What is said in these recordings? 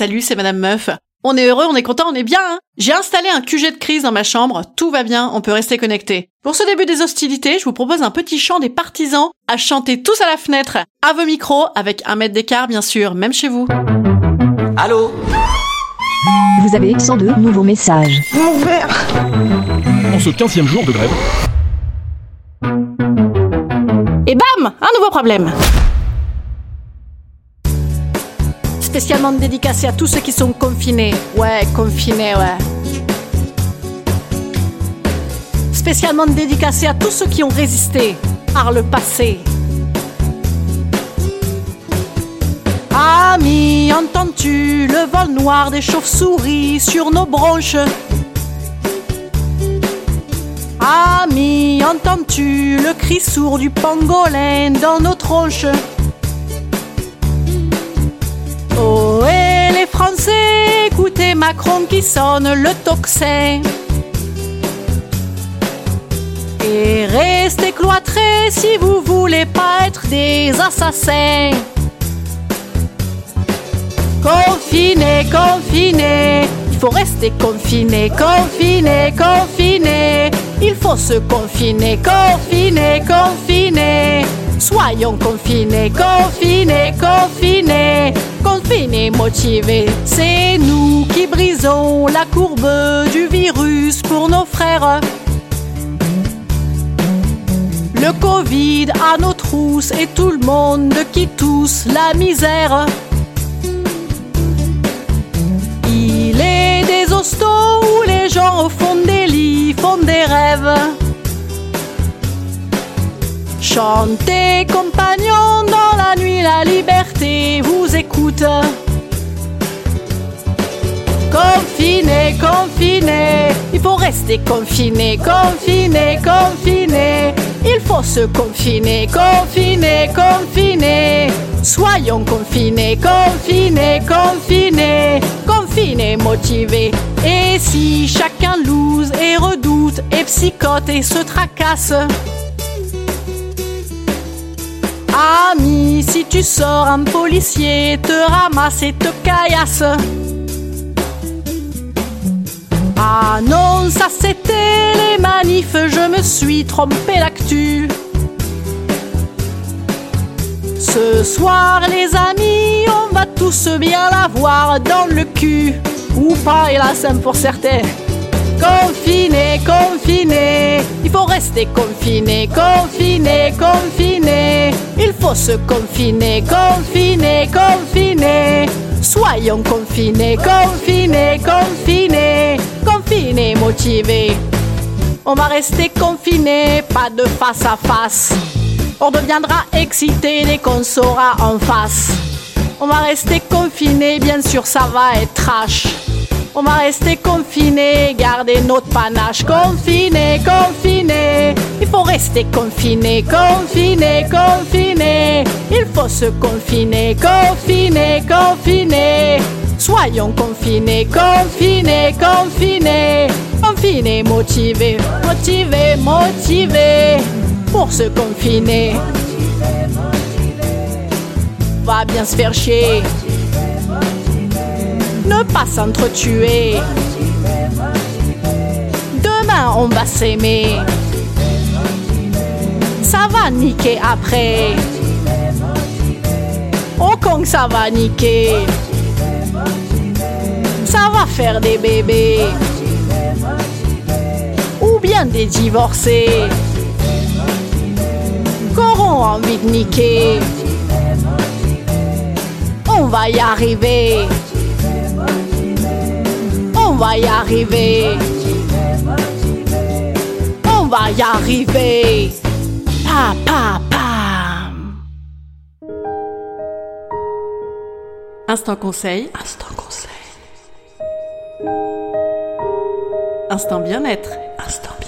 Salut, c'est Madame Meuf. On est heureux, on est content, on est bien. Hein J'ai installé un QG de crise dans ma chambre, tout va bien, on peut rester connecté. Pour ce début des hostilités, je vous propose un petit chant des partisans à chanter tous à la fenêtre, à vos micros, avec un mètre d'écart bien sûr, même chez vous. Allô Vous avez 102 nouveaux messages. Mon verre En ce 15e jour de grève, Et bam Un nouveau problème Spécialement dédicacé à tous ceux qui sont confinés. Ouais, confinés, ouais. Spécialement dédicacé à tous ceux qui ont résisté par le passé. Ami, entends-tu le vol noir des chauves-souris sur nos branches? Ami, entends-tu le cri sourd du pangolin dans nos tronches? Macron qui sonne le tocsin. Et restez cloîtrés si vous voulez pas être des assassins. Confiné, confiné, il faut rester confiné, confiné, confiné. Il faut se confiner, confiner, confiner. Soyons confinés, confinés, confinés, confinés, motivés. C'est nous qui brisons la courbe du virus pour nos frères. Le Covid à nos trousses et tout le monde qui tousse la misère. Chantez, compagnons, dans la nuit, la liberté vous écoute. Confiné, confiné, il faut rester confiné, confiné, confiné. Il faut se confiner, confiner, confiner. Soyons confinés, confinés, confinés, confinés, motivés. Et si chacun lose et redoute et psychote et se tracasse, Si tu sors un policier, te ramasse et te caillasse. Ah non, ça c'était les manifs, je me suis trompé l'actu. Ce soir, les amis, on va tous bien l'avoir dans le cul. Ou pas, hélas, hein, pour certains. Confiné, confiné, il faut rester confiné, confiné, confiné. Il faut se confiner, confiner, confiner. Soyons confinés, confinés, confinés, confinés, motivés. On va rester confinés, pas de face à face. On deviendra excité dès qu'on saura en face. On va rester confinés, bien sûr ça va être trash. On va rester confinés, garder notre panache. Confiné, confiné, il faut rester confiné, confiné, confiné. Il faut se confiner, confiner, confiner. Soyons confinés, confinés, confinés. Confinés, motivés, motivés, motivés. Pour se confiner. Va bien se faire chier ne pas s'entretuer. Demain on va s'aimer. Ça va niquer après. Au con ça va niquer. Ça va faire des bébés. Ou bien des divorcés. Qu'auront envie de niquer? On va y arriver on va y arriver. On va y arriver. Pa, pa. Instant conseil. Instant conseil. Instant bien-être. Instant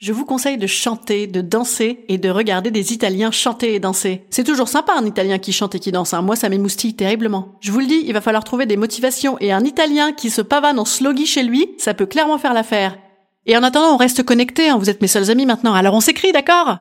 je vous conseille de chanter, de danser et de regarder des Italiens chanter et danser. C'est toujours sympa un Italien qui chante et qui danse. hein. Moi, ça m'émoustille terriblement. Je vous le dis, il va falloir trouver des motivations et un Italien qui se pavane en sloggy chez lui, ça peut clairement faire l'affaire. Et en attendant, on reste connectés. Hein. Vous êtes mes seuls amis maintenant. Alors on s'écrit, d'accord?